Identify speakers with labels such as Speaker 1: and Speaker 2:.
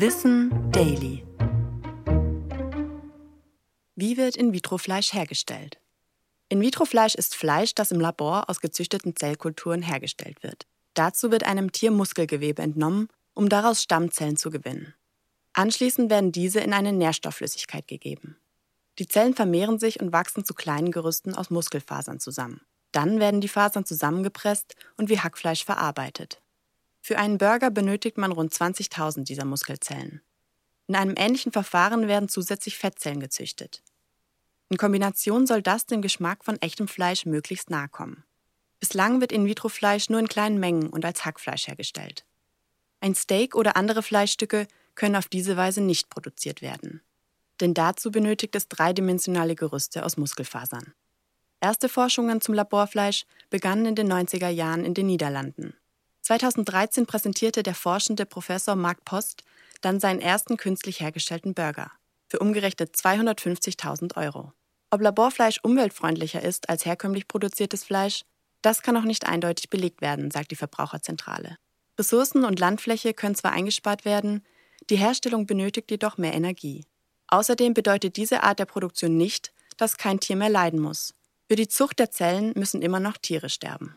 Speaker 1: Wissen Daily. Wie wird In-vitro-Fleisch hergestellt? In-vitro-Fleisch ist Fleisch, das im Labor aus gezüchteten Zellkulturen hergestellt wird. Dazu wird einem Tier Muskelgewebe entnommen, um daraus Stammzellen zu gewinnen. Anschließend werden diese in eine Nährstoffflüssigkeit gegeben. Die Zellen vermehren sich und wachsen zu kleinen Gerüsten aus Muskelfasern zusammen. Dann werden die Fasern zusammengepresst und wie Hackfleisch verarbeitet. Für einen Burger benötigt man rund 20.000 dieser Muskelzellen. In einem ähnlichen Verfahren werden zusätzlich Fettzellen gezüchtet. In Kombination soll das dem Geschmack von echtem Fleisch möglichst nahe kommen. Bislang wird In-vitro-Fleisch nur in kleinen Mengen und als Hackfleisch hergestellt. Ein Steak oder andere Fleischstücke können auf diese Weise nicht produziert werden. Denn dazu benötigt es dreidimensionale Gerüste aus Muskelfasern. Erste Forschungen zum Laborfleisch begannen in den 90er Jahren in den Niederlanden. 2013 präsentierte der forschende Professor Mark Post dann seinen ersten künstlich hergestellten Burger für umgerechnet 250.000 Euro. Ob Laborfleisch umweltfreundlicher ist als herkömmlich produziertes Fleisch, das kann noch nicht eindeutig belegt werden, sagt die Verbraucherzentrale. Ressourcen und Landfläche können zwar eingespart werden, die Herstellung benötigt jedoch mehr Energie. Außerdem bedeutet diese Art der Produktion nicht, dass kein Tier mehr leiden muss. Für die Zucht der Zellen müssen immer noch Tiere sterben.